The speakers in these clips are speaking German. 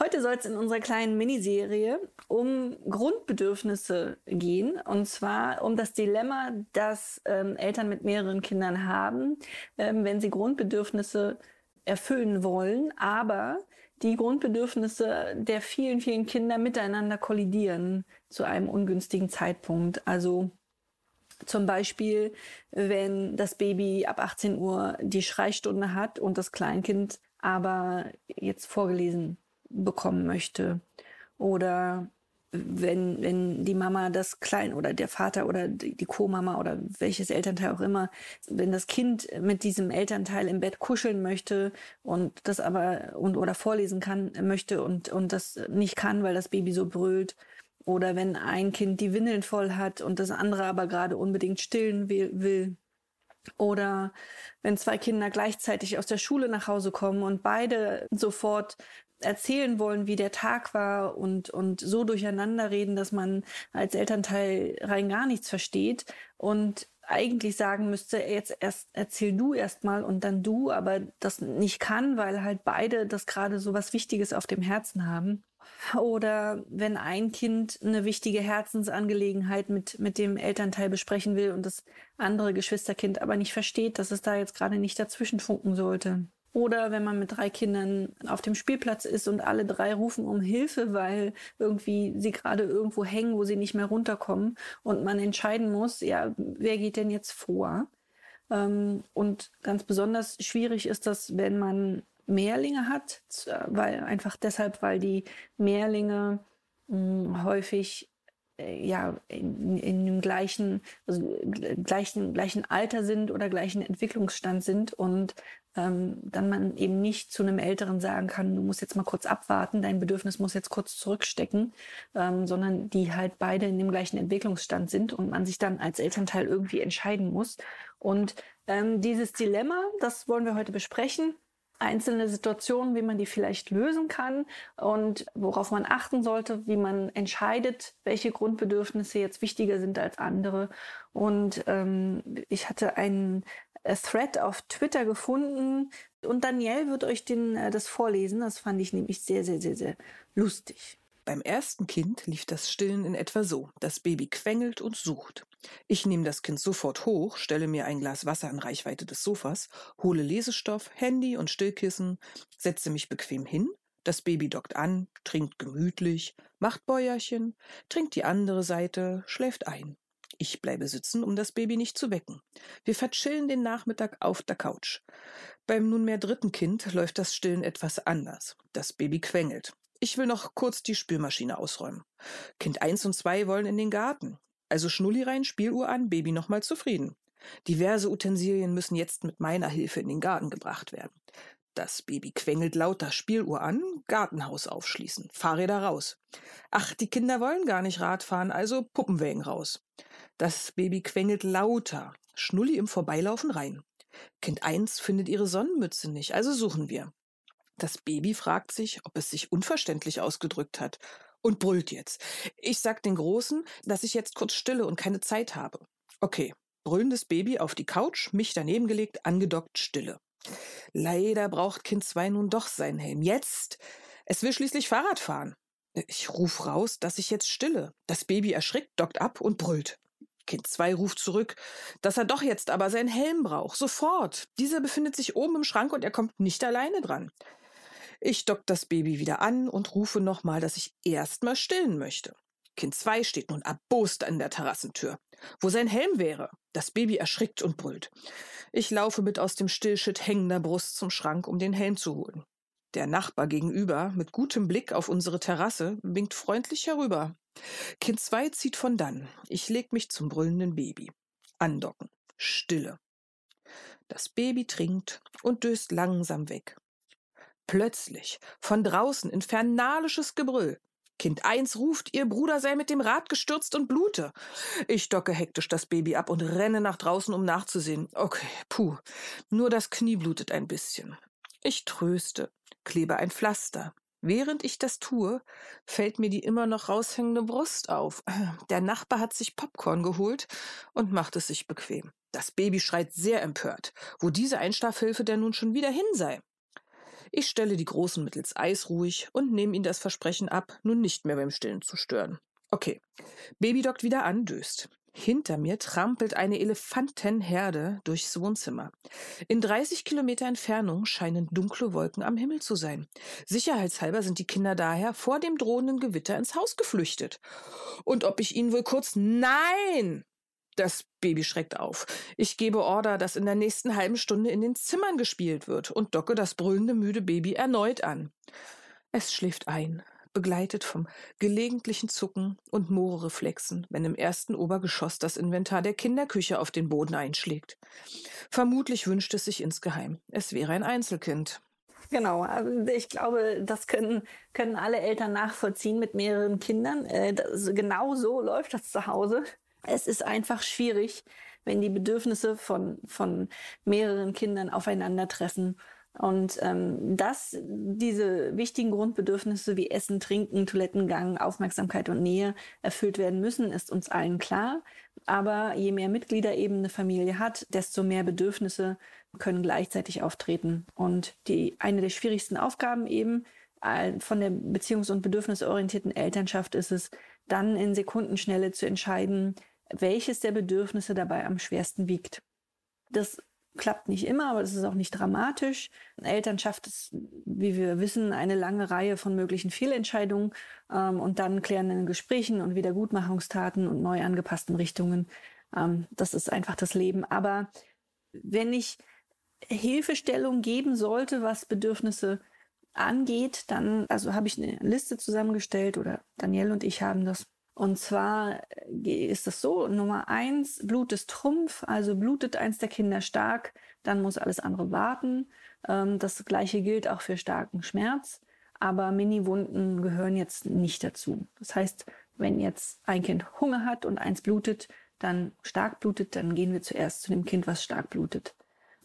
Heute soll es in unserer kleinen Miniserie um Grundbedürfnisse gehen. Und zwar um das Dilemma, das ähm, Eltern mit mehreren Kindern haben, ähm, wenn sie Grundbedürfnisse erfüllen wollen, aber die Grundbedürfnisse der vielen, vielen Kinder miteinander kollidieren zu einem ungünstigen Zeitpunkt. Also zum Beispiel, wenn das Baby ab 18 Uhr die Schreistunde hat und das Kleinkind aber jetzt vorgelesen bekommen möchte. Oder wenn, wenn die Mama das Klein oder der Vater oder die, Co-Mama oder welches Elternteil auch immer, wenn das Kind mit diesem Elternteil im Bett kuscheln möchte und das aber und oder vorlesen kann möchte und, und das nicht kann, weil das Baby so brüllt. Oder wenn ein Kind die Windeln voll hat und das andere aber gerade unbedingt stillen will, will. Oder wenn zwei Kinder gleichzeitig aus der Schule nach Hause kommen und beide sofort erzählen wollen, wie der Tag war und, und so durcheinander reden, dass man als Elternteil rein gar nichts versteht und eigentlich sagen müsste, jetzt erst erzähl du erstmal und dann du, aber das nicht kann, weil halt beide das gerade so was Wichtiges auf dem Herzen haben. Oder wenn ein Kind eine wichtige Herzensangelegenheit mit, mit dem Elternteil besprechen will und das andere Geschwisterkind aber nicht versteht, dass es da jetzt gerade nicht dazwischen funken sollte. Oder wenn man mit drei Kindern auf dem Spielplatz ist und alle drei rufen um Hilfe, weil irgendwie sie gerade irgendwo hängen, wo sie nicht mehr runterkommen und man entscheiden muss, ja, wer geht denn jetzt vor? Ähm, und ganz besonders schwierig ist das, wenn man Mehrlinge hat, weil einfach deshalb, weil die Mehrlinge mh, häufig äh, ja in, in dem gleichen, also gleichen, gleichen Alter sind oder gleichen Entwicklungsstand sind und ähm, dann man eben nicht zu einem Älteren sagen kann, du musst jetzt mal kurz abwarten, dein Bedürfnis muss jetzt kurz zurückstecken, ähm, sondern die halt beide in dem gleichen Entwicklungsstand sind und man sich dann als Elternteil irgendwie entscheiden muss. Und ähm, dieses Dilemma, das wollen wir heute besprechen einzelne Situationen, wie man die vielleicht lösen kann und worauf man achten sollte, wie man entscheidet, welche Grundbedürfnisse jetzt wichtiger sind als andere. Und ähm, ich hatte einen äh, Thread auf Twitter gefunden und Danielle wird euch den, äh, das vorlesen. Das fand ich nämlich sehr, sehr, sehr, sehr lustig. Beim ersten Kind lief das Stillen in etwa so. Das Baby quengelt und sucht. Ich nehme das Kind sofort hoch, stelle mir ein Glas Wasser in Reichweite des Sofas, hole Lesestoff, Handy und Stillkissen, setze mich bequem hin, das Baby dockt an, trinkt gemütlich, macht Bäuerchen, trinkt die andere Seite, schläft ein. Ich bleibe sitzen, um das Baby nicht zu wecken. Wir verchillen den Nachmittag auf der Couch. Beim nunmehr dritten Kind läuft das Stillen etwas anders. Das Baby quengelt. Ich will noch kurz die Spülmaschine ausräumen. Kind eins und zwei wollen in den Garten. Also Schnulli rein, Spieluhr an, Baby nochmal zufrieden. Diverse Utensilien müssen jetzt mit meiner Hilfe in den Garten gebracht werden. Das Baby quengelt lauter, Spieluhr an, Gartenhaus aufschließen, Fahrräder raus. Ach, die Kinder wollen gar nicht Radfahren, also Puppenwägen raus. Das Baby quengelt lauter, Schnulli im Vorbeilaufen rein. Kind eins findet ihre Sonnenmütze nicht, also suchen wir. Das Baby fragt sich, ob es sich unverständlich ausgedrückt hat und brüllt jetzt. Ich sag den Großen, dass ich jetzt kurz stille und keine Zeit habe. Okay, brüllendes Baby auf die Couch, mich daneben gelegt, angedockt, stille. Leider braucht Kind 2 nun doch seinen Helm. Jetzt! Es will schließlich Fahrrad fahren. Ich ruf raus, dass ich jetzt stille. Das Baby erschrickt, dockt ab und brüllt. Kind 2 ruft zurück, dass er doch jetzt aber seinen Helm braucht. Sofort. Dieser befindet sich oben im Schrank und er kommt nicht alleine dran. Ich dock das Baby wieder an und rufe nochmal, dass ich erstmal stillen möchte. Kind 2 steht nun erbost an der Terrassentür. Wo sein Helm wäre. Das Baby erschrickt und brüllt. Ich laufe mit aus dem Stillschritt hängender Brust zum Schrank, um den Helm zu holen. Der Nachbar gegenüber, mit gutem Blick auf unsere Terrasse, winkt freundlich herüber. Kind 2 zieht von dann. Ich leg mich zum brüllenden Baby. Andocken. Stille. Das Baby trinkt und döst langsam weg. Plötzlich, von draußen, infernalisches Gebrüll. Kind 1 ruft, ihr Bruder sei mit dem Rad gestürzt und blute. Ich docke hektisch das Baby ab und renne nach draußen, um nachzusehen. Okay, puh, nur das Knie blutet ein bisschen. Ich tröste, klebe ein Pflaster. Während ich das tue, fällt mir die immer noch raushängende Brust auf. Der Nachbar hat sich Popcorn geholt und macht es sich bequem. Das Baby schreit sehr empört, wo diese Einschlafhilfe denn nun schon wieder hin sei. Ich stelle die Großen mittels Eis ruhig und nehme ihnen das Versprechen ab, nun nicht mehr beim Stillen zu stören. Okay, Baby dockt wieder an, döst. Hinter mir trampelt eine Elefantenherde durchs Wohnzimmer. In 30 Kilometer Entfernung scheinen dunkle Wolken am Himmel zu sein. Sicherheitshalber sind die Kinder daher vor dem drohenden Gewitter ins Haus geflüchtet. Und ob ich ihnen wohl kurz Nein das Baby schreckt auf. Ich gebe Order, dass in der nächsten halben Stunde in den Zimmern gespielt wird und docke das brüllende müde Baby erneut an. Es schläft ein, begleitet vom gelegentlichen Zucken und Moorreflexen, wenn im ersten Obergeschoss das Inventar der Kinderküche auf den Boden einschlägt. Vermutlich wünscht es sich insgeheim, es wäre ein Einzelkind. Genau, also ich glaube, das können, können alle Eltern nachvollziehen mit mehreren Kindern. Äh, das, genau so läuft das zu Hause. Es ist einfach schwierig, wenn die Bedürfnisse von, von mehreren Kindern aufeinandertreffen. Und ähm, dass diese wichtigen Grundbedürfnisse wie Essen, Trinken, Toilettengang, Aufmerksamkeit und Nähe erfüllt werden müssen, ist uns allen klar. Aber je mehr Mitglieder eben eine Familie hat, desto mehr Bedürfnisse können gleichzeitig auftreten. Und die eine der schwierigsten Aufgaben eben äh, von der beziehungs- und bedürfnisorientierten Elternschaft ist es, dann in Sekundenschnelle zu entscheiden, welches der Bedürfnisse dabei am schwersten wiegt. Das klappt nicht immer, aber das ist auch nicht dramatisch. Elternschaft ist, wie wir wissen, eine lange Reihe von möglichen Fehlentscheidungen ähm, und dann klärenden Gesprächen und Wiedergutmachungstaten und neu angepassten Richtungen. Ähm, das ist einfach das Leben. Aber wenn ich Hilfestellung geben sollte, was Bedürfnisse angeht, dann, also habe ich eine Liste zusammengestellt oder Danielle und ich haben das und zwar äh, ist es so, Nummer eins, Blut ist Trumpf, also blutet eins der Kinder stark, dann muss alles andere warten. Ähm, das gleiche gilt auch für starken Schmerz, aber Mini-Wunden gehören jetzt nicht dazu. Das heißt, wenn jetzt ein Kind Hunger hat und eins blutet, dann stark blutet, dann gehen wir zuerst zu dem Kind, was stark blutet.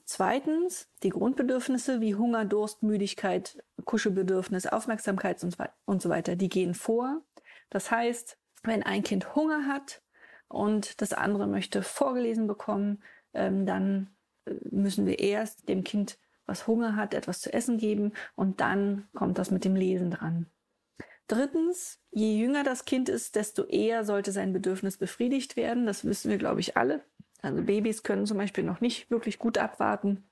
Zweitens, die Grundbedürfnisse wie Hunger, Durst, Müdigkeit, Kuschelbedürfnis, Aufmerksamkeit und so weiter, die gehen vor. Das heißt, wenn ein Kind Hunger hat und das andere möchte vorgelesen bekommen, ähm, dann äh, müssen wir erst dem Kind, was Hunger hat, etwas zu essen geben und dann kommt das mit dem Lesen dran. Drittens, je jünger das Kind ist, desto eher sollte sein Bedürfnis befriedigt werden. Das wissen wir, glaube ich, alle. Also Babys können zum Beispiel noch nicht wirklich gut abwarten.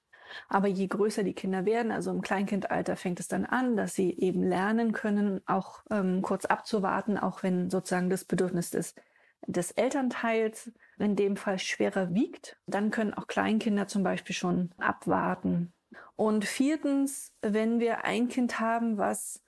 Aber je größer die Kinder werden, also im Kleinkindalter fängt es dann an, dass sie eben lernen können, auch ähm, kurz abzuwarten, auch wenn sozusagen das Bedürfnis des, des Elternteils in dem Fall schwerer wiegt. Dann können auch Kleinkinder zum Beispiel schon abwarten. Und viertens, wenn wir ein Kind haben, was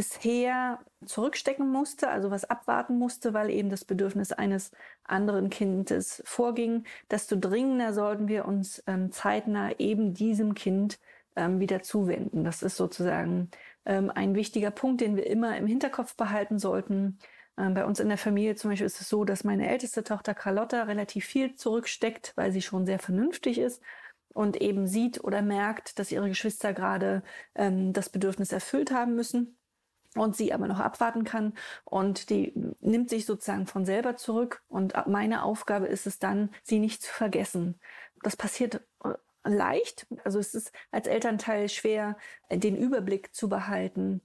bisher zurückstecken musste, also was abwarten musste, weil eben das Bedürfnis eines anderen Kindes vorging, desto dringender sollten wir uns ähm, zeitnah eben diesem Kind ähm, wieder zuwenden. Das ist sozusagen ähm, ein wichtiger Punkt, den wir immer im Hinterkopf behalten sollten. Ähm, bei uns in der Familie zum Beispiel ist es so, dass meine älteste Tochter Carlotta relativ viel zurücksteckt, weil sie schon sehr vernünftig ist und eben sieht oder merkt, dass ihre Geschwister gerade ähm, das Bedürfnis erfüllt haben müssen und sie aber noch abwarten kann. Und die nimmt sich sozusagen von selber zurück. Und meine Aufgabe ist es dann, sie nicht zu vergessen. Das passiert äh, leicht, also es ist als Elternteil schwer, den Überblick zu behalten,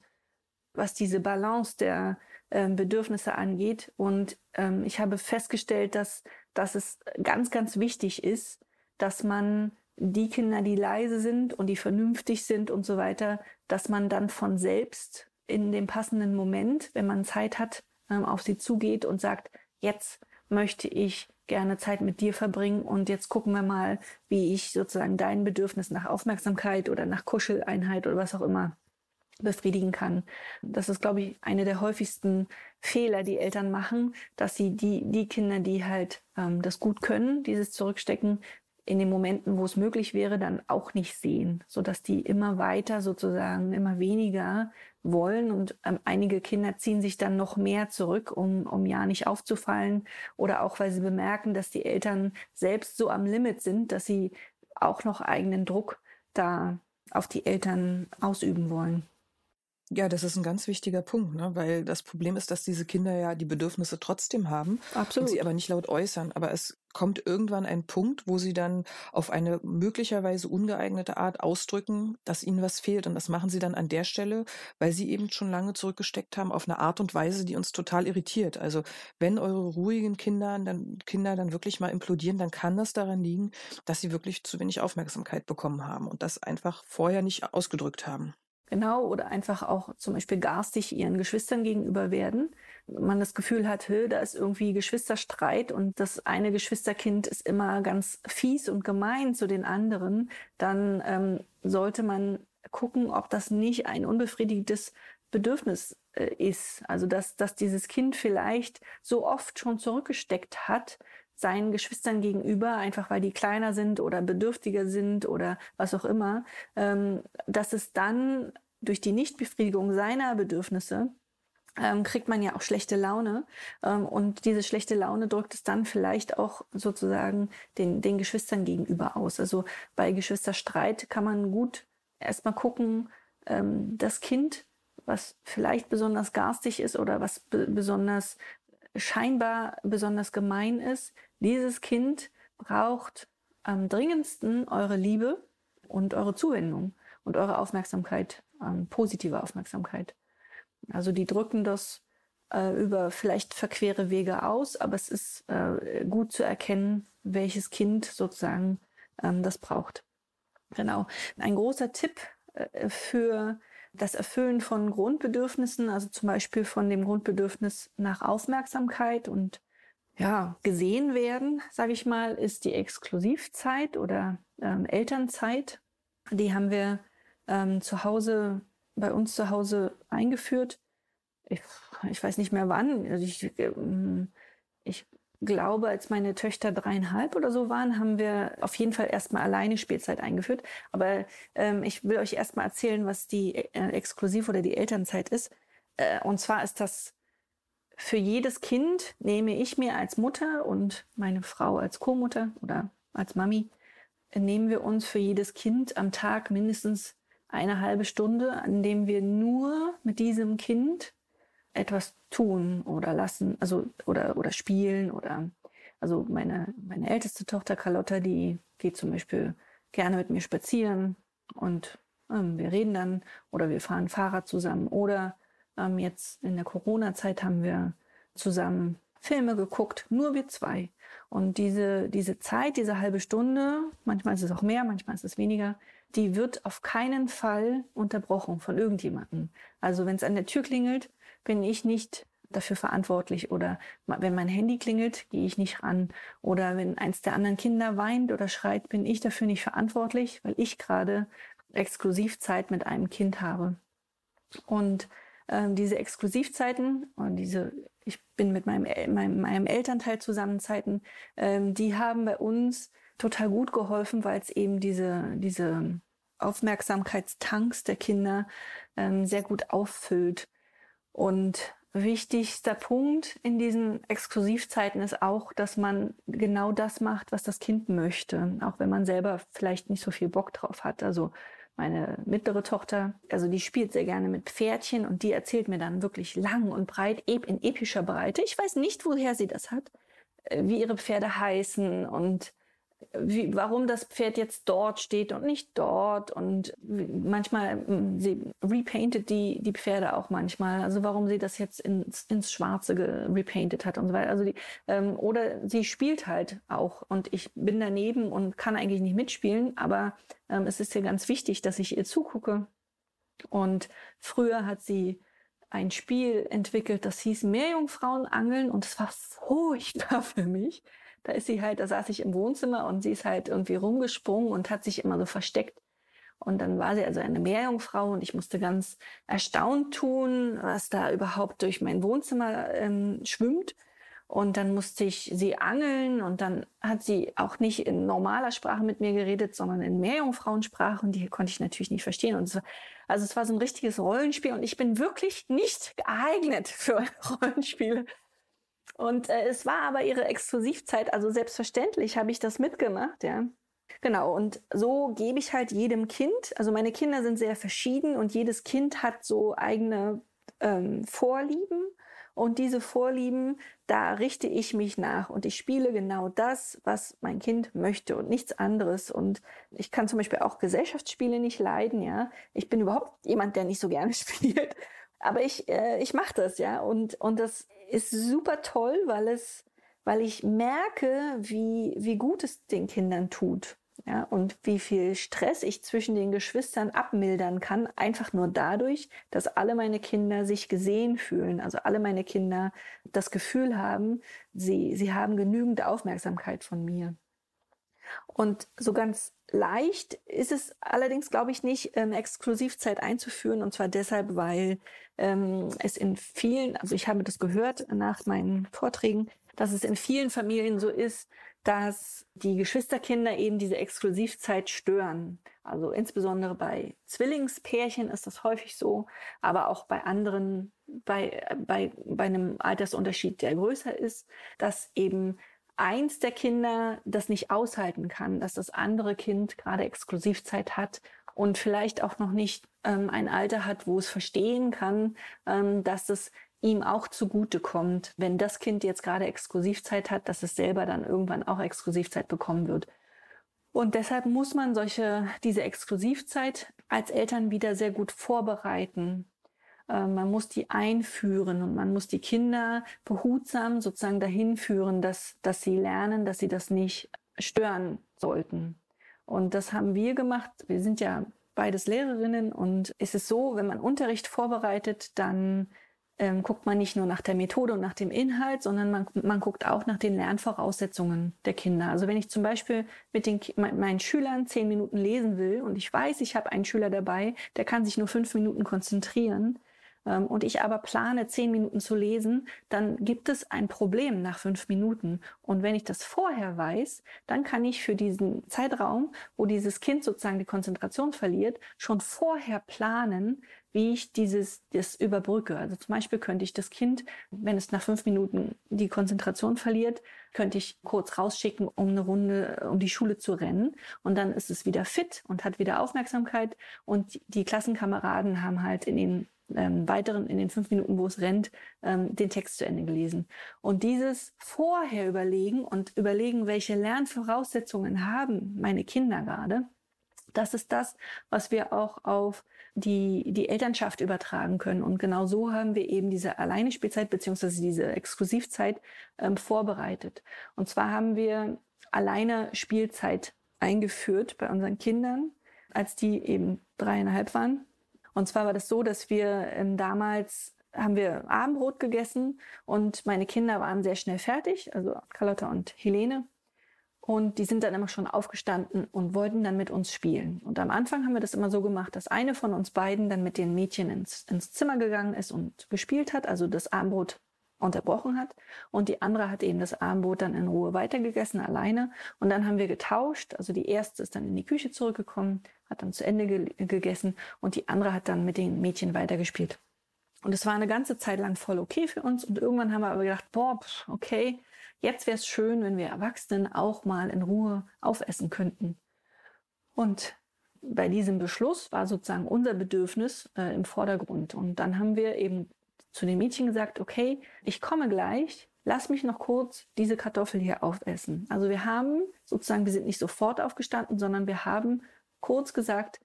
was diese Balance der äh, Bedürfnisse angeht. Und ähm, ich habe festgestellt, dass, dass es ganz, ganz wichtig ist, dass man die Kinder, die leise sind und die vernünftig sind und so weiter, dass man dann von selbst in dem passenden Moment, wenn man Zeit hat, ähm, auf sie zugeht und sagt, jetzt möchte ich gerne Zeit mit dir verbringen und jetzt gucken wir mal, wie ich sozusagen dein Bedürfnis nach Aufmerksamkeit oder nach Kuscheleinheit oder was auch immer befriedigen kann. Das ist, glaube ich, eine der häufigsten Fehler, die Eltern machen, dass sie die, die Kinder, die halt ähm, das gut können, dieses Zurückstecken, in den Momenten, wo es möglich wäre, dann auch nicht sehen, so dass die immer weiter sozusagen immer weniger wollen und ähm, einige Kinder ziehen sich dann noch mehr zurück, um, um ja nicht aufzufallen oder auch weil sie bemerken, dass die Eltern selbst so am Limit sind, dass sie auch noch eigenen Druck da auf die Eltern ausüben wollen. Ja, das ist ein ganz wichtiger Punkt, ne? weil das Problem ist, dass diese Kinder ja die Bedürfnisse trotzdem haben Absolut. und sie aber nicht laut äußern. Aber es kommt irgendwann ein Punkt, wo sie dann auf eine möglicherweise ungeeignete Art ausdrücken, dass ihnen was fehlt. Und das machen sie dann an der Stelle, weil sie eben schon lange zurückgesteckt haben, auf eine Art und Weise, die uns total irritiert. Also wenn eure ruhigen Kinder dann, Kinder dann wirklich mal implodieren, dann kann das daran liegen, dass sie wirklich zu wenig Aufmerksamkeit bekommen haben und das einfach vorher nicht ausgedrückt haben. Genau, oder einfach auch zum Beispiel garstig ihren Geschwistern gegenüber werden. Man das Gefühl hat, da ist irgendwie Geschwisterstreit und das eine Geschwisterkind ist immer ganz fies und gemein zu den anderen, dann ähm, sollte man gucken, ob das nicht ein unbefriedigtes Bedürfnis äh, ist. Also dass, dass dieses Kind vielleicht so oft schon zurückgesteckt hat, seinen Geschwistern gegenüber, einfach weil die kleiner sind oder bedürftiger sind oder was auch immer, ähm, dass es dann durch die Nichtbefriedigung seiner Bedürfnisse ähm, kriegt man ja auch schlechte Laune. Ähm, und diese schlechte Laune drückt es dann vielleicht auch sozusagen den, den Geschwistern gegenüber aus. Also bei Geschwisterstreit kann man gut erstmal gucken, ähm, das Kind, was vielleicht besonders garstig ist oder was besonders scheinbar besonders gemein ist, dieses Kind braucht am dringendsten eure Liebe und eure Zuwendung und eure Aufmerksamkeit, ähm, positive Aufmerksamkeit. Also die drücken das äh, über vielleicht verquere Wege aus, aber es ist äh, gut zu erkennen, welches Kind sozusagen ähm, das braucht. Genau. Ein großer Tipp äh, für das Erfüllen von Grundbedürfnissen, also zum Beispiel von dem Grundbedürfnis nach Aufmerksamkeit und ja, gesehen werden, sage ich mal, ist die Exklusivzeit oder ähm, Elternzeit. Die haben wir ähm, zu Hause, bei uns zu Hause eingeführt. Ich, ich weiß nicht mehr wann. Also ich, ähm, ich glaube, als meine Töchter dreieinhalb oder so waren, haben wir auf jeden Fall erstmal alleine Spielzeit eingeführt. Aber ähm, ich will euch erstmal erzählen, was die äh, Exklusiv- oder die Elternzeit ist. Äh, und zwar ist das für jedes Kind nehme ich mir als Mutter und meine Frau als Co-Mutter oder als Mami, nehmen wir uns für jedes Kind am Tag mindestens eine halbe Stunde, an dem wir nur mit diesem Kind etwas tun oder lassen, also oder oder spielen oder also meine meine älteste Tochter Carlotta, die geht zum Beispiel gerne mit mir spazieren und ähm, wir reden dann oder wir fahren Fahrrad zusammen oder ähm, jetzt in der Corona-Zeit haben wir zusammen Filme geguckt, nur wir zwei. Und diese, diese Zeit, diese halbe Stunde, manchmal ist es auch mehr, manchmal ist es weniger, die wird auf keinen Fall unterbrochen von irgendjemandem. Also wenn es an der Tür klingelt, bin ich nicht dafür verantwortlich oder wenn mein Handy klingelt, gehe ich nicht ran oder wenn eins der anderen Kinder weint oder schreit, bin ich dafür nicht verantwortlich, weil ich gerade Exklusivzeit mit einem Kind habe. Und ähm, diese Exklusivzeiten und diese, ich bin mit meinem, meinem, meinem Elternteil zusammen Zeiten, ähm, die haben bei uns total gut geholfen, weil es eben diese, diese Aufmerksamkeitstanks der Kinder ähm, sehr gut auffüllt. Und wichtigster Punkt in diesen Exklusivzeiten ist auch, dass man genau das macht, was das Kind möchte, auch wenn man selber vielleicht nicht so viel Bock drauf hat. Also meine mittlere Tochter, also die spielt sehr gerne mit Pferdchen und die erzählt mir dann wirklich lang und breit, in epischer Breite. Ich weiß nicht, woher sie das hat, äh, wie ihre Pferde heißen und wie, warum das Pferd jetzt dort steht und nicht dort. Und manchmal, sie repaintet die, die Pferde auch manchmal. Also warum sie das jetzt ins, ins Schwarze repainted hat und so weiter. Also die, ähm, oder sie spielt halt auch. Und ich bin daneben und kann eigentlich nicht mitspielen, aber ähm, es ist ja ganz wichtig, dass ich ihr zugucke. Und früher hat sie ein Spiel entwickelt, das hieß Meerjungfrauenangeln und es war furchtbar für mich da ist sie halt, da saß ich im Wohnzimmer und sie ist halt irgendwie rumgesprungen und hat sich immer so versteckt. Und dann war sie also eine Meerjungfrau und ich musste ganz erstaunt tun, was da überhaupt durch mein Wohnzimmer ähm, schwimmt. Und dann musste ich sie angeln und dann hat sie auch nicht in normaler Sprache mit mir geredet, sondern in Meerjungfrauensprache und die konnte ich natürlich nicht verstehen. Und es war, also es war so ein richtiges Rollenspiel und ich bin wirklich nicht geeignet für Rollenspiele. Und äh, es war aber ihre Exklusivzeit, also selbstverständlich habe ich das mitgemacht, ja. Genau, und so gebe ich halt jedem Kind, also meine Kinder sind sehr verschieden und jedes Kind hat so eigene ähm, Vorlieben. Und diese Vorlieben, da richte ich mich nach und ich spiele genau das, was mein Kind möchte und nichts anderes. Und ich kann zum Beispiel auch Gesellschaftsspiele nicht leiden, ja. Ich bin überhaupt jemand, der nicht so gerne spielt. Aber ich, äh, ich mache das, ja. Und, und das ist super toll, weil es, weil ich merke, wie, wie gut es den Kindern tut. Ja, und wie viel Stress ich zwischen den Geschwistern abmildern kann, einfach nur dadurch, dass alle meine Kinder sich gesehen fühlen, also alle meine Kinder das Gefühl haben, sie, sie haben genügend Aufmerksamkeit von mir. Und so ganz leicht ist es allerdings, glaube ich, nicht, ähm, Exklusivzeit einzuführen. Und zwar deshalb, weil ähm, es in vielen, also ich habe das gehört nach meinen Vorträgen, dass es in vielen Familien so ist, dass die Geschwisterkinder eben diese Exklusivzeit stören. Also insbesondere bei Zwillingspärchen ist das häufig so, aber auch bei anderen, bei, bei, bei einem Altersunterschied, der größer ist, dass eben eins der Kinder das nicht aushalten kann, dass das andere Kind gerade Exklusivzeit hat und vielleicht auch noch nicht ähm, ein Alter hat, wo es verstehen kann, ähm, dass es ihm auch zugute kommt, wenn das Kind jetzt gerade Exklusivzeit hat, dass es selber dann irgendwann auch Exklusivzeit bekommen wird. Und deshalb muss man solche, diese Exklusivzeit als Eltern wieder sehr gut vorbereiten. Äh, man muss die einführen und man muss die Kinder behutsam sozusagen dahin führen, dass, dass sie lernen, dass sie das nicht stören sollten. Und das haben wir gemacht. Wir sind ja beides Lehrerinnen und es ist so, wenn man Unterricht vorbereitet, dann ähm, guckt man nicht nur nach der Methode und nach dem Inhalt, sondern man, man guckt auch nach den Lernvoraussetzungen der Kinder. Also wenn ich zum Beispiel mit den, meinen Schülern zehn Minuten lesen will und ich weiß, ich habe einen Schüler dabei, der kann sich nur fünf Minuten konzentrieren, und ich aber plane, zehn Minuten zu lesen, dann gibt es ein Problem nach fünf Minuten. Und wenn ich das vorher weiß, dann kann ich für diesen Zeitraum, wo dieses Kind sozusagen die Konzentration verliert, schon vorher planen, wie ich dieses das überbrücke. Also zum Beispiel könnte ich das Kind, wenn es nach fünf Minuten die Konzentration verliert, könnte ich kurz rausschicken, um eine Runde um die Schule zu rennen. Und dann ist es wieder fit und hat wieder Aufmerksamkeit. Und die Klassenkameraden haben halt in den ähm, weiteren, in den fünf Minuten, wo es rennt, ähm, den Text zu Ende gelesen. Und dieses vorher überlegen und überlegen, welche Lernvoraussetzungen haben meine Kinder gerade, das ist das, was wir auch auf die, die Elternschaft übertragen können. Und genau so haben wir eben diese alleine Spielzeit beziehungsweise diese Exklusivzeit ähm, vorbereitet. Und zwar haben wir alleine Spielzeit eingeführt bei unseren Kindern, als die eben dreieinhalb waren und zwar war das so, dass wir ähm, damals haben wir Abendbrot gegessen und meine Kinder waren sehr schnell fertig, also Carlotta und Helene. Und die sind dann immer schon aufgestanden und wollten dann mit uns spielen. Und am Anfang haben wir das immer so gemacht, dass eine von uns beiden dann mit den Mädchen ins, ins Zimmer gegangen ist und gespielt hat, also das Abendbrot unterbrochen hat. Und die andere hat eben das Abendbrot dann in Ruhe weitergegessen, alleine. Und dann haben wir getauscht. Also die erste ist dann in die Küche zurückgekommen, hat dann zu Ende ge gegessen und die andere hat dann mit den Mädchen weitergespielt. Und es war eine ganze Zeit lang voll okay für uns. Und irgendwann haben wir aber gedacht, boah, okay, jetzt wäre es schön, wenn wir Erwachsenen auch mal in Ruhe aufessen könnten. Und bei diesem Beschluss war sozusagen unser Bedürfnis äh, im Vordergrund. Und dann haben wir eben zu den Mädchen gesagt, okay, ich komme gleich, lass mich noch kurz diese Kartoffel hier aufessen. Also wir haben sozusagen, wir sind nicht sofort aufgestanden, sondern wir haben kurz gesagt,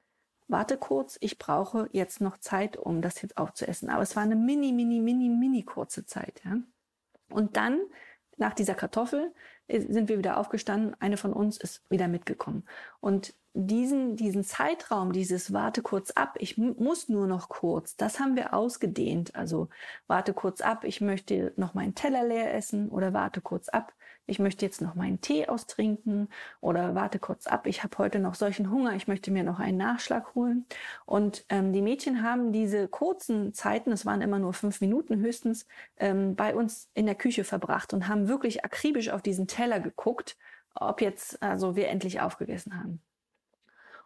warte kurz, ich brauche jetzt noch Zeit, um das jetzt aufzuessen. Aber es war eine mini, mini, mini, mini kurze Zeit. Ja? Und dann, nach dieser Kartoffel, sind wir wieder aufgestanden. Eine von uns ist wieder mitgekommen. Und diesen, diesen Zeitraum, dieses warte kurz ab, ich muss nur noch kurz, das haben wir ausgedehnt. Also warte kurz ab, ich möchte noch meinen Teller leer essen oder warte kurz ab, ich möchte jetzt noch meinen Tee austrinken oder warte kurz ab, ich habe heute noch solchen Hunger, ich möchte mir noch einen Nachschlag holen. Und ähm, die Mädchen haben diese kurzen Zeiten, es waren immer nur fünf Minuten höchstens, ähm, bei uns in der Küche verbracht und haben wirklich akribisch auf diesen Teller geguckt, ob jetzt also wir endlich aufgegessen haben.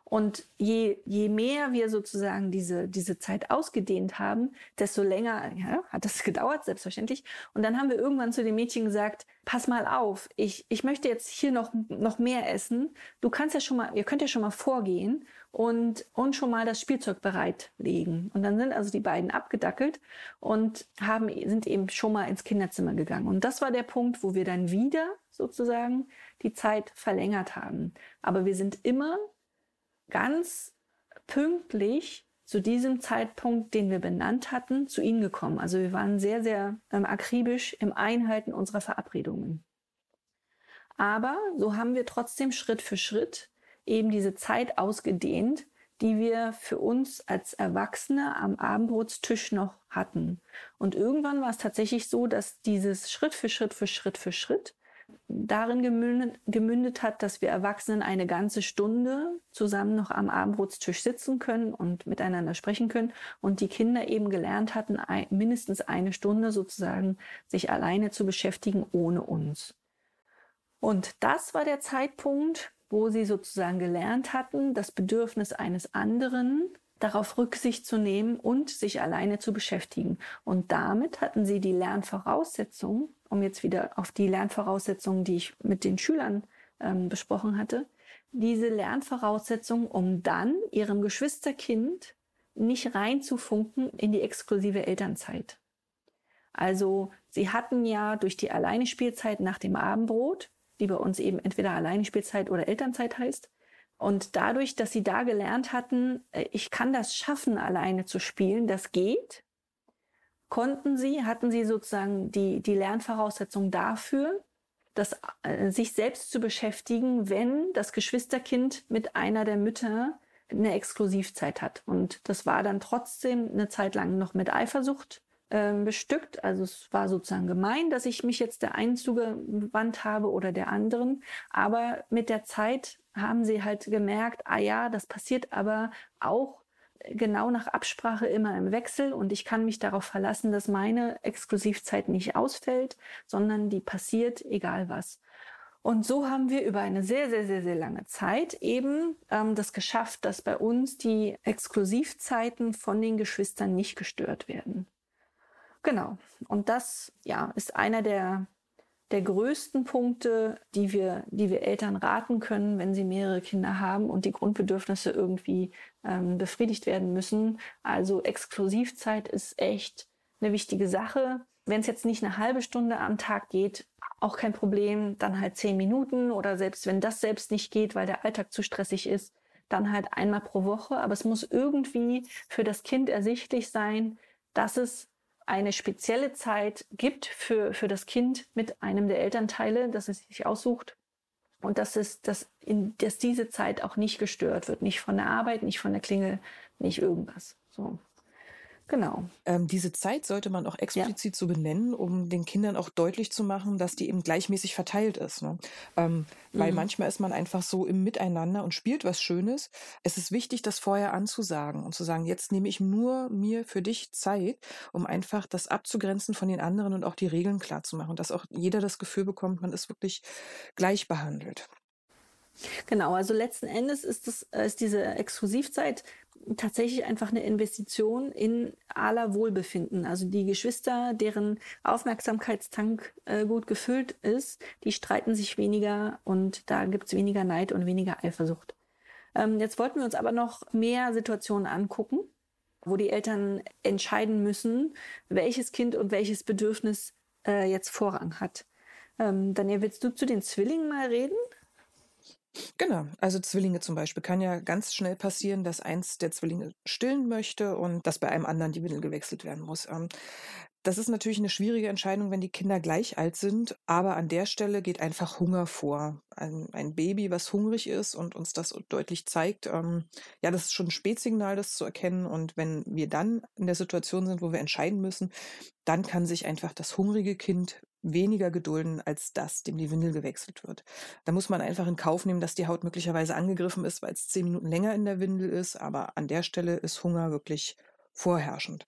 Und je, je mehr wir sozusagen diese, diese Zeit ausgedehnt haben, desto länger ja, hat das gedauert, selbstverständlich. Und dann haben wir irgendwann zu den Mädchen gesagt, pass mal auf, ich, ich möchte jetzt hier noch, noch mehr essen. Du kannst ja schon mal, ihr könnt ja schon mal vorgehen und, und schon mal das Spielzeug bereitlegen. Und dann sind also die beiden abgedackelt und haben, sind eben schon mal ins Kinderzimmer gegangen. Und das war der Punkt, wo wir dann wieder sozusagen die Zeit verlängert haben. Aber wir sind immer ganz pünktlich zu diesem Zeitpunkt, den wir benannt hatten, zu ihnen gekommen. Also wir waren sehr, sehr ähm, akribisch im Einhalten unserer Verabredungen. Aber so haben wir trotzdem Schritt für Schritt eben diese Zeit ausgedehnt, die wir für uns als Erwachsene am Abendbrotstisch noch hatten. Und irgendwann war es tatsächlich so, dass dieses Schritt für Schritt für Schritt für Schritt darin gemündet, hat, dass wir Erwachsenen eine ganze Stunde zusammen noch am Abendbrotstisch sitzen können und miteinander sprechen können und die Kinder eben gelernt hatten, mindestens eine Stunde sozusagen sich alleine zu beschäftigen ohne uns. Und das war der Zeitpunkt, wo sie sozusagen gelernt hatten, das Bedürfnis eines anderen darauf Rücksicht zu nehmen und sich alleine zu beschäftigen. Und damit hatten sie die Lernvoraussetzung, um jetzt wieder auf die Lernvoraussetzungen, die ich mit den Schülern ähm, besprochen hatte, diese Lernvoraussetzung, um dann ihrem Geschwisterkind nicht reinzufunken in die exklusive Elternzeit. Also sie hatten ja durch die Alleinespielzeit nach dem Abendbrot, die bei uns eben entweder Alleinespielzeit oder Elternzeit heißt, und dadurch, dass sie da gelernt hatten, äh, ich kann das schaffen, alleine zu spielen, das geht, konnten sie, hatten sie sozusagen die, die Lernvoraussetzung dafür, das, äh, sich selbst zu beschäftigen, wenn das Geschwisterkind mit einer der Mütter eine Exklusivzeit hat. Und das war dann trotzdem eine Zeit lang noch mit Eifersucht äh, bestückt. Also es war sozusagen gemein, dass ich mich jetzt der einen zugewandt habe oder der anderen. Aber mit der Zeit haben sie halt gemerkt, ah ja, das passiert aber auch genau nach Absprache immer im Wechsel und ich kann mich darauf verlassen, dass meine Exklusivzeit nicht ausfällt, sondern die passiert, egal was. Und so haben wir über eine sehr, sehr, sehr, sehr lange Zeit eben ähm, das geschafft, dass bei uns die Exklusivzeiten von den Geschwistern nicht gestört werden. Genau. Und das, ja, ist einer der der größten Punkte, die wir, die wir Eltern raten können, wenn sie mehrere Kinder haben und die Grundbedürfnisse irgendwie ähm, befriedigt werden müssen. Also Exklusivzeit ist echt eine wichtige Sache. Wenn es jetzt nicht eine halbe Stunde am Tag geht, auch kein Problem, dann halt zehn Minuten oder selbst wenn das selbst nicht geht, weil der Alltag zu stressig ist, dann halt einmal pro Woche. Aber es muss irgendwie für das Kind ersichtlich sein, dass es eine spezielle Zeit gibt für, für das Kind mit einem der Elternteile, das es sich aussucht. Und dass, es, dass, in, dass diese Zeit auch nicht gestört wird. Nicht von der Arbeit, nicht von der Klingel, nicht irgendwas. So. Genau. Ähm, diese Zeit sollte man auch explizit ja. so benennen, um den Kindern auch deutlich zu machen, dass die eben gleichmäßig verteilt ist. Ne? Ähm, mhm. Weil manchmal ist man einfach so im Miteinander und spielt was Schönes. Es ist wichtig, das vorher anzusagen und zu sagen, jetzt nehme ich nur mir für dich Zeit, um einfach das abzugrenzen von den anderen und auch die Regeln klar zu machen, dass auch jeder das Gefühl bekommt, man ist wirklich gleich behandelt. Genau, also letzten Endes ist, das, ist diese Exklusivzeit tatsächlich einfach eine Investition in aller Wohlbefinden. Also die Geschwister, deren Aufmerksamkeitstank äh, gut gefüllt ist, die streiten sich weniger und da gibt's weniger Neid und weniger Eifersucht. Ähm, jetzt wollten wir uns aber noch mehr Situationen angucken, wo die Eltern entscheiden müssen, welches Kind und welches Bedürfnis äh, jetzt Vorrang hat. Ähm, Daniel, willst du zu den Zwillingen mal reden? Genau, also Zwillinge zum Beispiel kann ja ganz schnell passieren, dass eins der Zwillinge stillen möchte und dass bei einem anderen die Windel gewechselt werden muss. Ähm, das ist natürlich eine schwierige Entscheidung, wenn die Kinder gleich alt sind, aber an der Stelle geht einfach Hunger vor. Ein, ein Baby, was hungrig ist und uns das deutlich zeigt, ähm, ja, das ist schon ein Spätsignal, das zu erkennen. Und wenn wir dann in der Situation sind, wo wir entscheiden müssen, dann kann sich einfach das hungrige Kind weniger gedulden als das, dem die Windel gewechselt wird. Da muss man einfach in Kauf nehmen, dass die Haut möglicherweise angegriffen ist, weil es zehn Minuten länger in der Windel ist. Aber an der Stelle ist Hunger wirklich vorherrschend.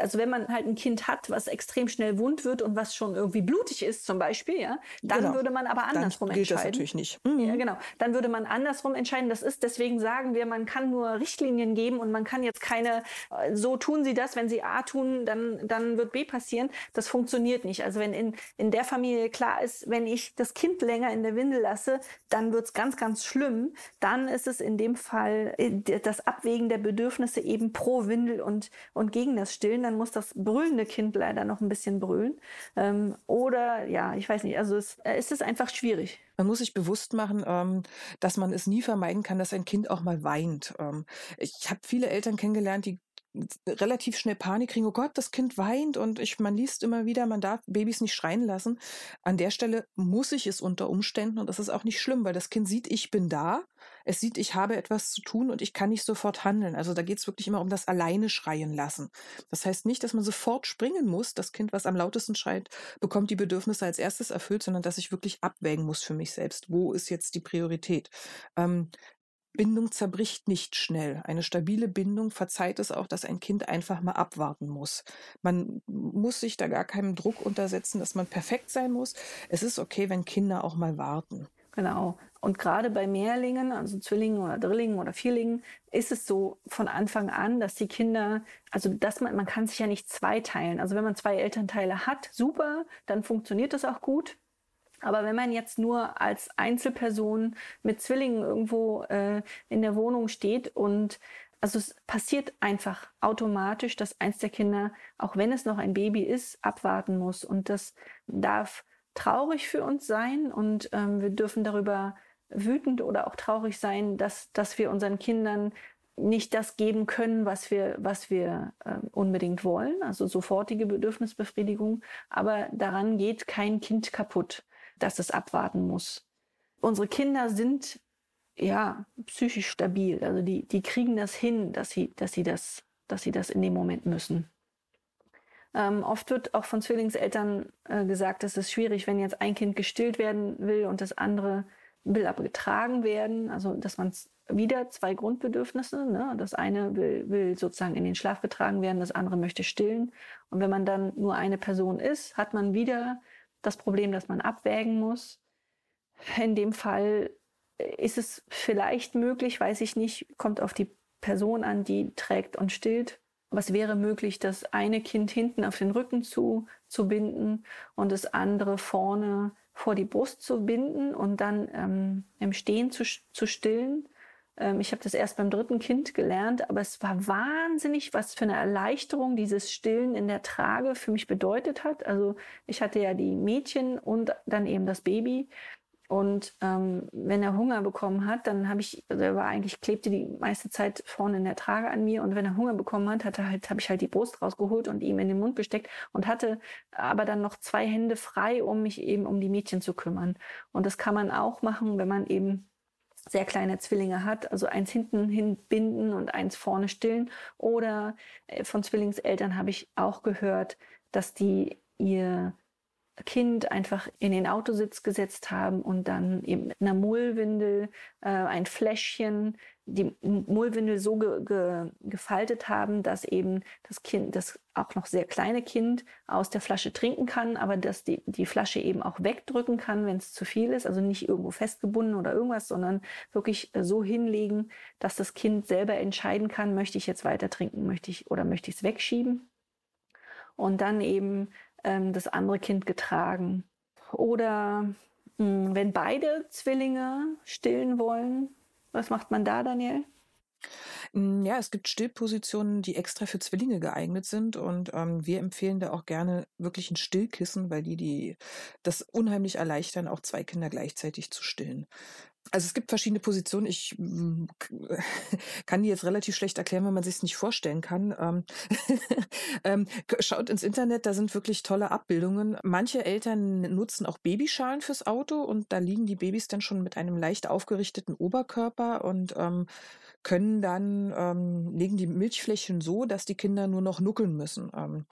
Also wenn man halt ein Kind hat, was extrem schnell wund wird und was schon irgendwie blutig ist zum Beispiel, ja, dann genau. würde man aber andersrum dann gilt entscheiden. Das natürlich nicht. Mhm. Ja, genau. Dann würde man andersrum entscheiden. Das ist, deswegen sagen wir, man kann nur Richtlinien geben und man kann jetzt keine, äh, so tun Sie das, wenn Sie A tun, dann, dann wird B passieren. Das funktioniert nicht. Also wenn in, in der Familie klar ist, wenn ich das Kind länger in der Windel lasse, dann wird es ganz, ganz schlimm. Dann ist es in dem Fall äh, das Abwägen der Bedürfnisse eben pro Windel und und, und gegen das Stillen, dann muss das brüllende Kind leider noch ein bisschen brüllen. Ähm, oder ja, ich weiß nicht, also es, äh, es einfach schwierig. Man muss sich bewusst machen, ähm, dass man es nie vermeiden kann, dass ein Kind auch mal weint. Ähm, ich habe viele Eltern kennengelernt, die relativ schnell Panik kriegen, oh Gott, das Kind weint und ich, man liest immer wieder, man darf Babys nicht schreien lassen. An der Stelle muss ich es unter Umständen und das ist auch nicht schlimm, weil das Kind sieht, ich bin da es sieht, ich habe etwas zu tun und ich kann nicht sofort handeln. Also da geht es wirklich immer um das alleine schreien lassen. Das heißt nicht, dass man sofort springen muss. Das Kind, was am lautesten schreit, bekommt die Bedürfnisse als erstes erfüllt, sondern dass ich wirklich abwägen muss für mich selbst. Wo ist jetzt die Priorität? Ähm, Bindung zerbricht nicht schnell. Eine stabile Bindung verzeiht es auch, dass ein Kind einfach mal abwarten muss. Man muss sich da gar keinem Druck untersetzen, dass man perfekt sein muss. Es ist okay, wenn Kinder auch mal warten. Genau. Und gerade bei Mehrlingen, also Zwillingen oder Drillingen oder Vierlingen, ist es so von Anfang an, dass die Kinder, also dass man, man kann sich ja nicht zweiteilen. Also wenn man zwei Elternteile hat, super, dann funktioniert das auch gut. Aber wenn man jetzt nur als Einzelperson mit Zwillingen irgendwo äh, in der Wohnung steht und also es passiert einfach automatisch, dass eins der Kinder, auch wenn es noch ein Baby ist, abwarten muss. Und das darf traurig für uns sein und ähm, wir dürfen darüber wütend oder auch traurig sein, dass, dass wir unseren Kindern nicht das geben können, was wir, was wir äh, unbedingt wollen, also sofortige Bedürfnisbefriedigung. Aber daran geht kein Kind kaputt, dass es abwarten muss. Unsere Kinder sind ja psychisch stabil, also die, die kriegen das hin, dass sie, dass sie das, dass sie das in dem Moment müssen. Ähm, oft wird auch von Zwillingseltern äh, gesagt, es ist schwierig, wenn jetzt ein Kind gestillt werden will und das andere will aber getragen werden. Also, dass man wieder zwei Grundbedürfnisse. Ne? Das eine will, will sozusagen in den Schlaf getragen werden, das andere möchte stillen. Und wenn man dann nur eine Person ist, hat man wieder das Problem, dass man abwägen muss. In dem Fall ist es vielleicht möglich, weiß ich nicht, kommt auf die Person an, die trägt und stillt, aber es wäre möglich, das eine Kind hinten auf den Rücken zu, zu binden und das andere vorne vor die Brust zu binden und dann ähm, im Stehen zu, zu stillen. Ähm, ich habe das erst beim dritten Kind gelernt, aber es war wahnsinnig, was für eine Erleichterung dieses Stillen in der Trage für mich bedeutet hat. Also ich hatte ja die Mädchen und dann eben das Baby. Und ähm, wenn er Hunger bekommen hat, dann habe ich, also er war eigentlich, klebte die meiste Zeit vorne in der Trage an mir. Und wenn er Hunger bekommen hat, hatte halt, habe ich halt die Brust rausgeholt und ihm in den Mund gesteckt und hatte aber dann noch zwei Hände frei, um mich eben um die Mädchen zu kümmern. Und das kann man auch machen, wenn man eben sehr kleine Zwillinge hat, also eins hinten hinbinden und eins vorne stillen. Oder äh, von Zwillingseltern habe ich auch gehört, dass die ihr Kind einfach in den Autositz gesetzt haben und dann eben mit einer Mullwindel äh, ein Fläschchen die Mullwindel so ge ge gefaltet haben, dass eben das Kind, das auch noch sehr kleine Kind aus der Flasche trinken kann, aber dass die, die Flasche eben auch wegdrücken kann, wenn es zu viel ist, also nicht irgendwo festgebunden oder irgendwas, sondern wirklich äh, so hinlegen, dass das Kind selber entscheiden kann, möchte ich jetzt weiter trinken, möchte ich oder möchte ich es wegschieben. Und dann eben ähm, das andere Kind getragen. Oder mh, hm, wenn beide Zwillinge stillen wollen, was macht man da, Daniel? Hm, ja, es gibt Stillpositionen, die extra für Zwillinge geeignet sind und ähm, wir empfehlen da auch gerne wirklich ein Stillkissen, weil die, die das unheimlich erleichtern, auch zwei Kinder gleichzeitig zu stillen. Also es gibt verschiedene Positionen. Ich hm, kann die jetzt relativ schlecht erklären, wenn man sich es nicht vorstellen kann. Ähm, ähm, schaut ins Internet, da sind wirklich tolle Abbildungen. Manche Eltern nutzen auch Babyschalen fürs Auto und da liegen die Babys dann schon mit einem leicht aufgerichteten Oberkörper und ähm, können dann, ähm, legen die Milchflächen so, dass die Kinder nur noch nuckeln müssen. Ähm,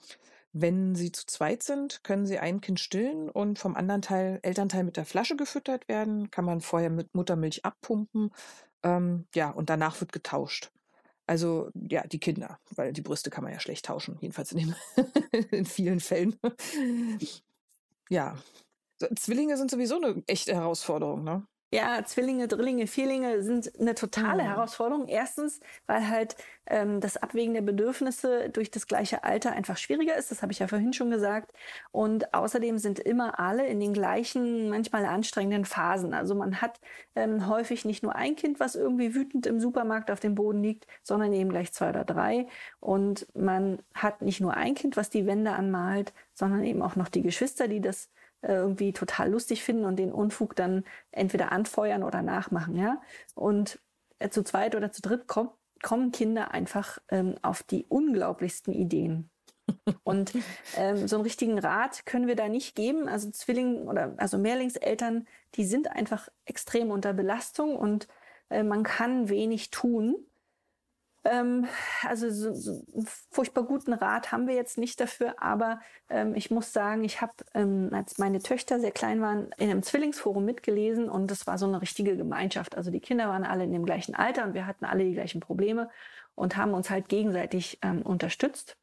Wenn sie zu zweit sind, können sie ein Kind stillen und vom anderen Teil, Elternteil mit der Flasche gefüttert werden. Kann man vorher mit Muttermilch abpumpen. Ähm, ja, und danach wird getauscht. Also ja, die Kinder, weil die Brüste kann man ja schlecht tauschen, jedenfalls in, den, in vielen Fällen. ja, Zwillinge sind sowieso eine echte Herausforderung, ne? Ja, Zwillinge, Drillinge, Vierlinge sind eine totale mhm. Herausforderung. Erstens, weil halt ähm, das Abwägen der Bedürfnisse durch das gleiche Alter einfach schwieriger ist. Das habe ich ja vorhin schon gesagt. Und außerdem sind immer alle in den gleichen, manchmal anstrengenden Phasen. Also man hat ähm, häufig nicht nur ein Kind, was irgendwie wütend im Supermarkt auf dem Boden liegt, sondern eben gleich zwei oder drei. Und man hat nicht nur ein Kind, was die Wände anmalt, sondern eben auch noch die Geschwister, die das irgendwie total lustig finden und den Unfug dann entweder anfeuern oder nachmachen, ja. Und äh, zu zweit oder zu dritt kommt, kommen Kinder einfach ähm, auf die unglaublichsten Ideen. Und ähm, so einen richtigen Rat können wir da nicht geben. Also Zwilling oder also Mehrlingseltern, die sind einfach extrem unter Belastung und äh, man kann wenig tun. Ähm, also so, so furchtbar guten Rat haben wir jetzt nicht dafür, aber ähm, ich muss sagen, ich habe, ähm, als meine Töchter sehr klein waren, in einem Zwillingsforum mitgelesen und es war so eine richtige Gemeinschaft. Also die Kinder waren alle in dem gleichen Alter und wir hatten alle die gleichen Probleme und haben uns halt gegenseitig ähm, unterstützt.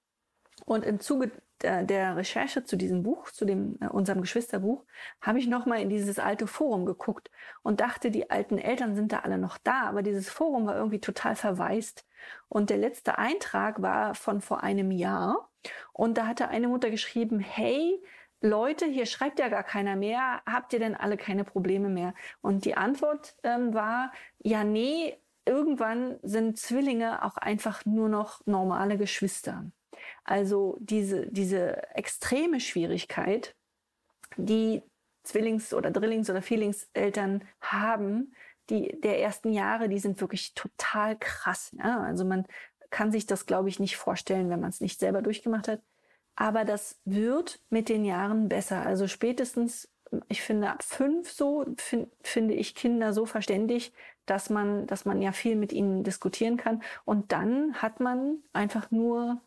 Und im Zuge der, Recherche zu diesem Buch, zu dem äh, unserem Geschwisterbuch, habe ich noch mal in dieses alte Forum geguckt und dachte, die alten Eltern sind da alle noch da, aber dieses Forum war irgendwie total verwaist. Und der letzte Eintrag war von vor einem Jahr und da hatte eine Mutter geschrieben: Hey, Leute, hier schreibt ja gar keiner mehr. Habt ihr denn alle keine Probleme mehr? Und die Antwort ähm, war: Ja, nee. Irgendwann sind Zwillinge auch einfach nur noch normale Geschwister. Also diese, diese extreme Schwierigkeit, die Zwillings- oder Drillings- oder Vierlingseltern haben, die der ersten Jahre, die sind wirklich total krass. Ja? Also man kann sich das, glaube ich, nicht vorstellen, wenn man es nicht selber durchgemacht hat. Aber das wird mit den Jahren besser. Also spätestens, ich finde, ab fünf so find, finde ich Kinder so verständig, dass man, dass man ja viel mit ihnen diskutieren kann. Und dann hat man einfach nur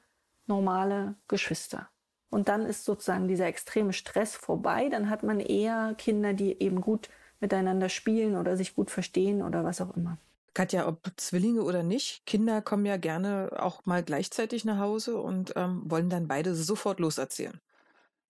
normale Geschwister. Und dann ist sozusagen dieser extreme Stress vorbei. Dann hat man eher Kinder, die eben gut miteinander spielen oder sich gut verstehen oder was auch immer. Katja, ob Zwillinge oder nicht, Kinder kommen ja gerne auch mal gleichzeitig nach Hause und ähm, wollen dann beide sofort loserzählen.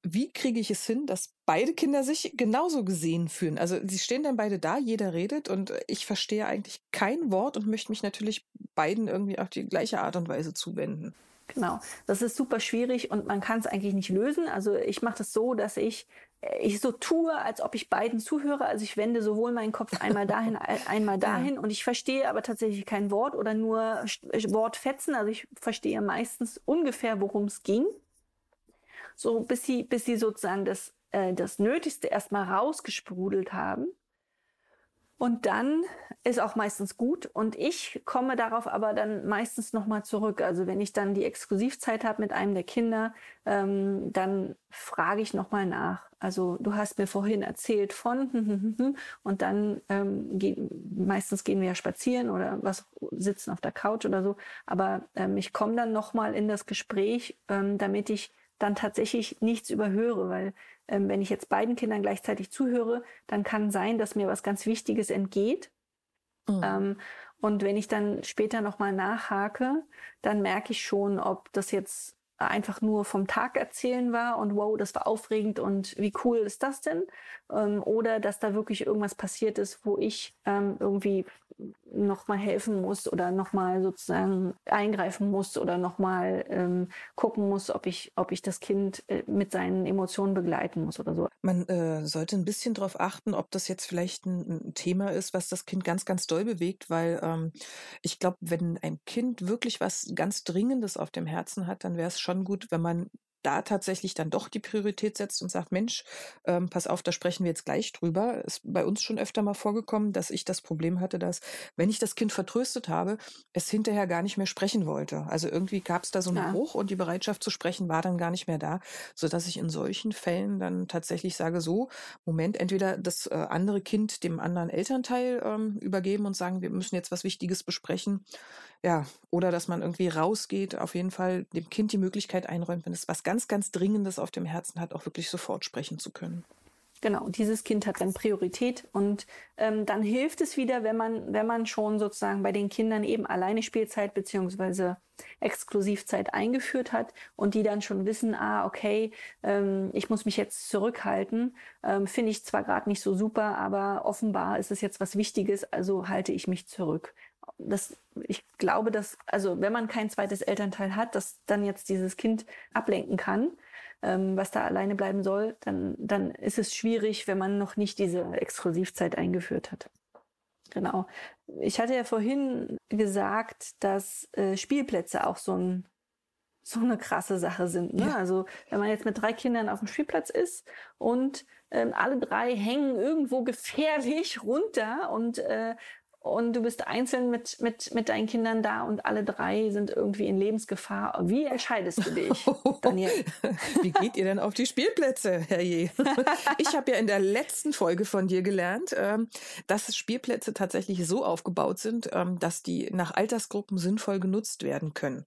Wie kriege ich es hin, dass beide Kinder sich genauso gesehen fühlen? Also sie stehen dann beide da, jeder redet und ich verstehe eigentlich kein Wort und möchte mich natürlich beiden irgendwie auf die gleiche Art und Weise zuwenden. Genau, das ist super schwierig und man kann es eigentlich nicht lösen. Also ich mache das so, dass ich äh, ich so tue, als ob ich beiden zuhöre. Also ich wende sowohl meinen Kopf einmal dahin, einmal dahin und ich verstehe aber tatsächlich kein Wort oder nur Wortfetzen. Also ich verstehe meistens ungefähr, worum es ging. So bis sie, bis sie sozusagen das, äh, das Nötigste erstmal rausgesprudelt haben. Und dann ist auch meistens gut. Und ich komme darauf aber dann meistens nochmal zurück. Also wenn ich dann die Exklusivzeit habe mit einem der Kinder, ähm, dann frage ich nochmal nach. Also du hast mir vorhin erzählt von und dann ähm, gehen, meistens gehen wir ja spazieren oder was sitzen auf der Couch oder so. Aber ähm, ich komme dann nochmal in das Gespräch, ähm, damit ich dann tatsächlich nichts überhöre, weil ähm, wenn ich jetzt beiden Kindern gleichzeitig zuhöre, dann kann sein, dass mir was ganz Wichtiges entgeht. Mhm. Ähm, und wenn ich dann später nochmal nachhake, dann merke ich schon, ob das jetzt einfach nur vom Tag erzählen war und wow, das war aufregend und wie cool ist das denn? Ähm, oder dass da wirklich irgendwas passiert ist, wo ich ähm, irgendwie nochmal helfen muss oder nochmal sozusagen eingreifen muss oder nochmal ähm, gucken muss, ob ich, ob ich das Kind äh, mit seinen Emotionen begleiten muss oder so. Man äh, sollte ein bisschen darauf achten, ob das jetzt vielleicht ein, ein, Thema ist, was das Kind ganz, ganz doll bewegt, weil ähm, ich glaube, wenn ein Kind wirklich was ganz Dringendes auf dem Herzen hat, dann wäre es schon gut, wenn man da tatsächlich dann doch die Priorität setzt und sagt, Mensch, ähm, pass auf, da sprechen wir jetzt gleich drüber. Ist bei uns schon öfter mal vorgekommen, dass ich das Problem hatte, dass, wenn ich das Kind vertröstet habe, es hinterher gar nicht mehr sprechen wollte. Also irgendwie gab es da so einen ja. Bruch und die Bereitschaft zu sprechen war dann gar nicht mehr da, so dass ich in solchen Fällen dann tatsächlich sage, so, Moment, entweder das äh, andere Kind dem anderen Elternteil ähm, übergeben und sagen, wir müssen jetzt was Wichtiges besprechen. Ja, oder dass man irgendwie rausgeht, auf jeden Fall dem Kind die Möglichkeit einräumt, wenn es was ganz ganz, ganz Dringendes auf dem Herzen hat, auch wirklich sofort sprechen zu können. Genau, dieses Kind hat dann Priorität und ähm, dann hilft es wieder, wenn man, wenn man schon sozusagen bei den Kindern eben alleine Spielzeit beziehungsweise Exklusivzeit eingeführt hat und die dann schon wissen, ah, okay, ähm, ich muss mich jetzt zurückhalten, ähm, finde ich zwar gerade nicht so super, aber offenbar ist es jetzt was Wichtiges, also halte ich mich zurück. Das, ich glaube, dass, also wenn man kein zweites Elternteil hat, das dann jetzt dieses Kind ablenken kann, ähm, was da alleine bleiben soll, dann, dann ist es schwierig, wenn man noch nicht diese Exklusivzeit eingeführt hat. Genau. Ich hatte ja vorhin gesagt, dass äh, Spielplätze auch so, ein, so eine krasse Sache sind. Ne? Ja. Also wenn man jetzt mit drei Kindern auf dem Spielplatz ist und ähm, alle drei hängen irgendwo gefährlich runter und äh, und du bist einzeln mit, mit, mit deinen Kindern da und alle drei sind irgendwie in Lebensgefahr. Wie entscheidest du dich, Daniel? Wie geht ihr denn auf die Spielplätze, Herr Je? Ich habe ja in der letzten Folge von dir gelernt, ähm, dass Spielplätze tatsächlich so aufgebaut sind, ähm, dass die nach Altersgruppen sinnvoll genutzt werden können.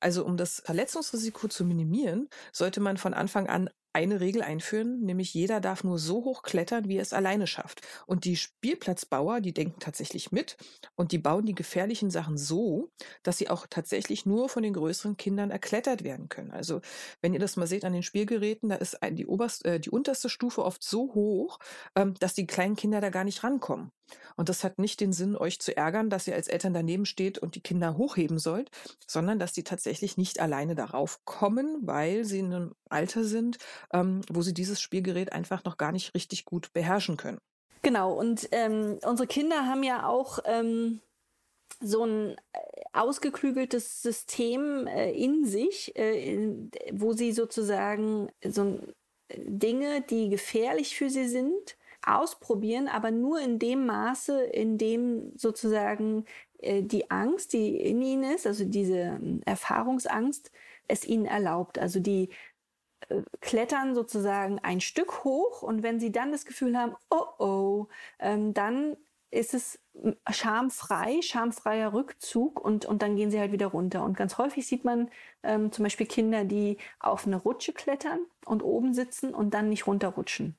Also um das Verletzungsrisiko zu minimieren, sollte man von Anfang an eine Regel einführen, nämlich jeder darf nur so hoch klettern, wie er es alleine schafft. Und die Spielplatzbauer, die denken tatsächlich mit und die bauen die gefährlichen Sachen so, dass sie auch tatsächlich nur von den größeren Kindern erklettert werden können. Also wenn ihr das mal seht an den Spielgeräten, da ist die, oberste, äh, die unterste Stufe oft so hoch, ähm, dass die kleinen Kinder da gar nicht rankommen. Und das hat nicht den Sinn, euch zu ärgern, dass ihr als Eltern daneben steht und die Kinder hochheben sollt, sondern dass die tatsächlich nicht alleine darauf kommen, weil sie in einem Alter sind, ähm, wo sie dieses Spielgerät einfach noch gar nicht richtig gut beherrschen können. Genau, und ähm, unsere Kinder haben ja auch ähm, so ein äh, ausgeklügeltes System äh, in sich, äh, wo sie sozusagen so Dinge, die gefährlich für sie sind, ausprobieren, aber nur in dem Maße, in dem sozusagen äh, die Angst, die in ihnen ist, also diese ähm, Erfahrungsangst, es ihnen erlaubt. Also die äh, klettern sozusagen ein Stück hoch und wenn sie dann das Gefühl haben, oh oh, ähm, dann ist es schamfrei, schamfreier Rückzug und, und dann gehen sie halt wieder runter. Und ganz häufig sieht man ähm, zum Beispiel Kinder, die auf eine Rutsche klettern und oben sitzen und dann nicht runterrutschen.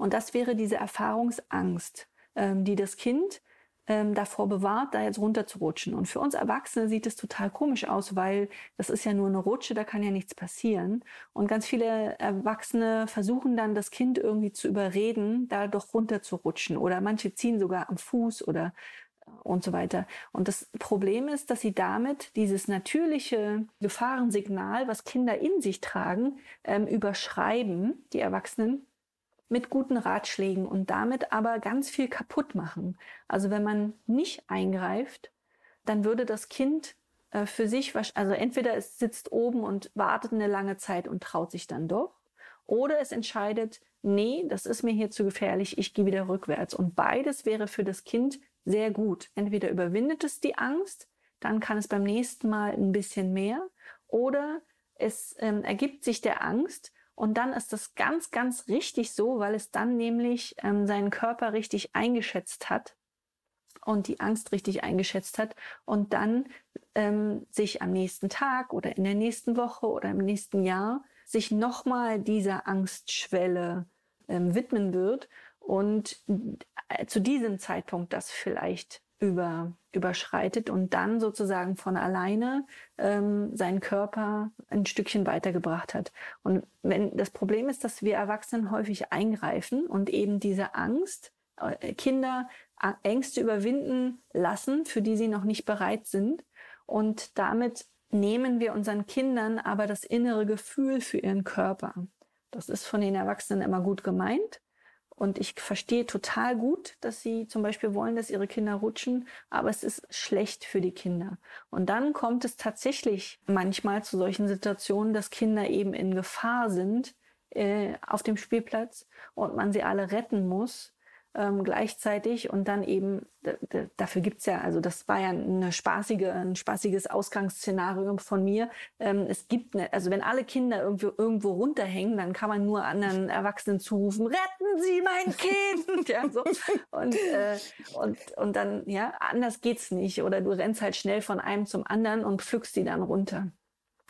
Und das wäre diese Erfahrungsangst, ähm, die das Kind ähm, davor bewahrt, da jetzt runterzurutschen. Und für uns Erwachsene sieht es total komisch aus, weil das ist ja nur eine Rutsche, da kann ja nichts passieren. Und ganz viele Erwachsene versuchen dann, das Kind irgendwie zu überreden, da doch runterzurutschen. Oder manche ziehen sogar am Fuß oder äh, und so weiter. Und das Problem ist, dass sie damit dieses natürliche Gefahrensignal, was Kinder in sich tragen, ähm, überschreiben, die Erwachsenen, mit guten Ratschlägen und damit aber ganz viel kaputt machen. Also wenn man nicht eingreift, dann würde das Kind äh, für sich, also entweder es sitzt oben und wartet eine lange Zeit und traut sich dann doch, oder es entscheidet, nee, das ist mir hier zu gefährlich, ich gehe wieder rückwärts. Und beides wäre für das Kind sehr gut. Entweder überwindet es die Angst, dann kann es beim nächsten Mal ein bisschen mehr, oder es ähm, ergibt sich der Angst und dann ist das ganz, ganz richtig so, weil es dann nämlich ähm, seinen Körper richtig eingeschätzt hat und die Angst richtig eingeschätzt hat und dann ähm, sich am nächsten Tag oder in der nächsten Woche oder im nächsten Jahr sich nochmal dieser Angstschwelle ähm, widmen wird und äh, zu diesem Zeitpunkt das vielleicht über, überschreitet und dann sozusagen von alleine ähm, seinen Körper ein Stückchen weitergebracht hat. Und wenn das Problem ist, dass wir Erwachsenen häufig eingreifen und eben diese Angst, äh, Kinder Ängste überwinden lassen, für die sie noch nicht bereit sind. Und damit nehmen wir unseren Kindern aber das innere Gefühl für ihren Körper. Das ist von den Erwachsenen immer gut gemeint. Und ich verstehe total gut, dass sie zum Beispiel wollen, dass ihre Kinder rutschen, aber es ist schlecht für die Kinder. Und dann kommt es tatsächlich manchmal zu solchen Situationen, dass Kinder eben in Gefahr sind äh, auf dem Spielplatz und man sie alle retten muss ähm, gleichzeitig und dann eben, dafür gibt's ja, also das war ja eine spaßige, ein spaßiges Ausgangsszenario von mir. Ähm, es gibt, ne, also wenn alle Kinder irgendwo, irgendwo runterhängen, dann kann man nur anderen Erwachsenen zurufen, retten Sie mein Kind! ja, so. und, äh, und, und dann, ja, anders geht's nicht. Oder du rennst halt schnell von einem zum anderen und pflückst die dann runter.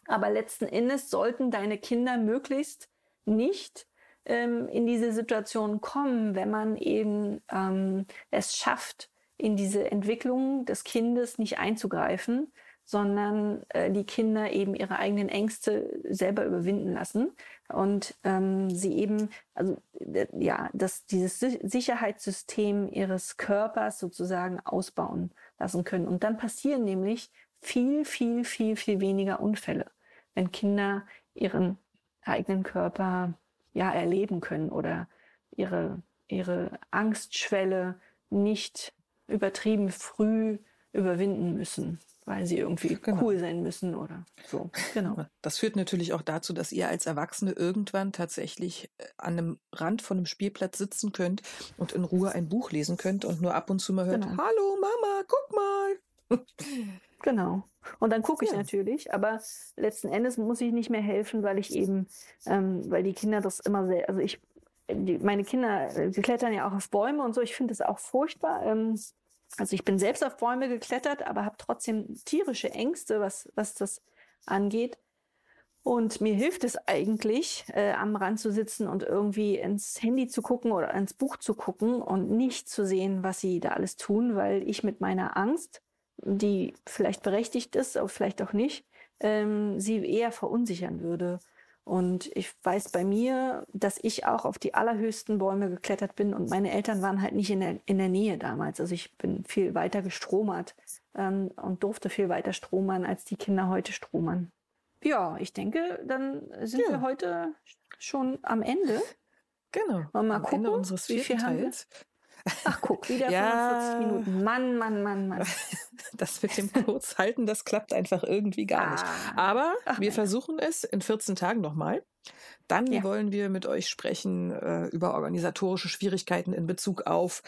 Aber letzten Endes sollten deine Kinder möglichst nicht ähm, in diese Situation kommen, wenn man eben ähm, es schafft, in diese Entwicklung des Kindes nicht einzugreifen, sondern äh, die Kinder eben ihre eigenen Ängste selber überwinden lassen und ähm, sie eben, also äh, ja, dass dieses Sicherheitssystem ihres Körpers sozusagen ausbauen lassen können. Und dann passieren nämlich viel, viel, viel, viel weniger Unfälle, wenn Kinder ihren eigenen Körper ja erleben können oder ihre, ihre Angstschwelle nicht übertrieben früh überwinden müssen weil sie irgendwie genau. cool sein müssen oder so. Genau. Das führt natürlich auch dazu, dass ihr als Erwachsene irgendwann tatsächlich äh, an einem Rand von einem Spielplatz sitzen könnt und in Ruhe ein Buch lesen könnt und nur ab und zu mal hört, genau. hallo Mama, guck mal. Genau. Und dann gucke ich ja. natürlich, aber letzten Endes muss ich nicht mehr helfen, weil ich eben, ähm, weil die Kinder das immer sehr, also ich, die, meine Kinder, die klettern ja auch auf Bäume und so, ich finde das auch furchtbar. Ähm, also ich bin selbst auf Bäume geklettert, aber habe trotzdem tierische Ängste, was, was das angeht. Und mir hilft es eigentlich, äh, am Rand zu sitzen und irgendwie ins Handy zu gucken oder ins Buch zu gucken und nicht zu sehen, was sie da alles tun, weil ich mit meiner Angst, die vielleicht berechtigt ist, aber vielleicht auch nicht, ähm, sie eher verunsichern würde. Und ich weiß bei mir, dass ich auch auf die allerhöchsten Bäume geklettert bin und meine Eltern waren halt nicht in der, in der Nähe damals. Also ich bin viel weiter gestromert ähm, und durfte viel weiter stromern, als die Kinder heute stromern. Ja, ich denke, dann sind ja. wir heute schon am Ende. Genau. Mal am gucken, Ende unseres wie viel haben wir? Ach, guck, wieder ja. 45 Minuten. Mann, Mann, Mann, Mann. Das mit dem Kurzhalten, das klappt einfach irgendwie gar nicht. Ah. Aber Ach, wir versuchen es in 14 Tagen nochmal. Dann ja. wollen wir mit euch sprechen äh, über organisatorische Schwierigkeiten in Bezug auf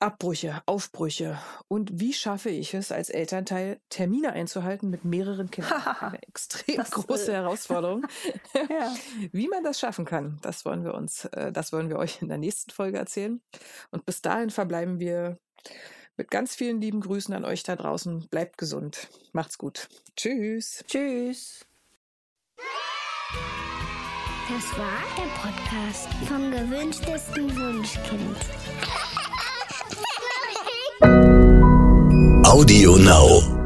Abbrüche, Aufbrüche und wie schaffe ich es als Elternteil, Termine einzuhalten mit mehreren Kindern? Eine extrem das große Herausforderung. ja. Wie man das schaffen kann, das wollen wir uns, äh, das wollen wir euch in der nächsten Folge erzählen. Und bis dahin verbleiben wir mit ganz vielen lieben Grüßen an euch da draußen. Bleibt gesund. Macht's gut. Tschüss. Tschüss. Das war der Podcast vom gewünschtesten Wunschkind. Audio Now.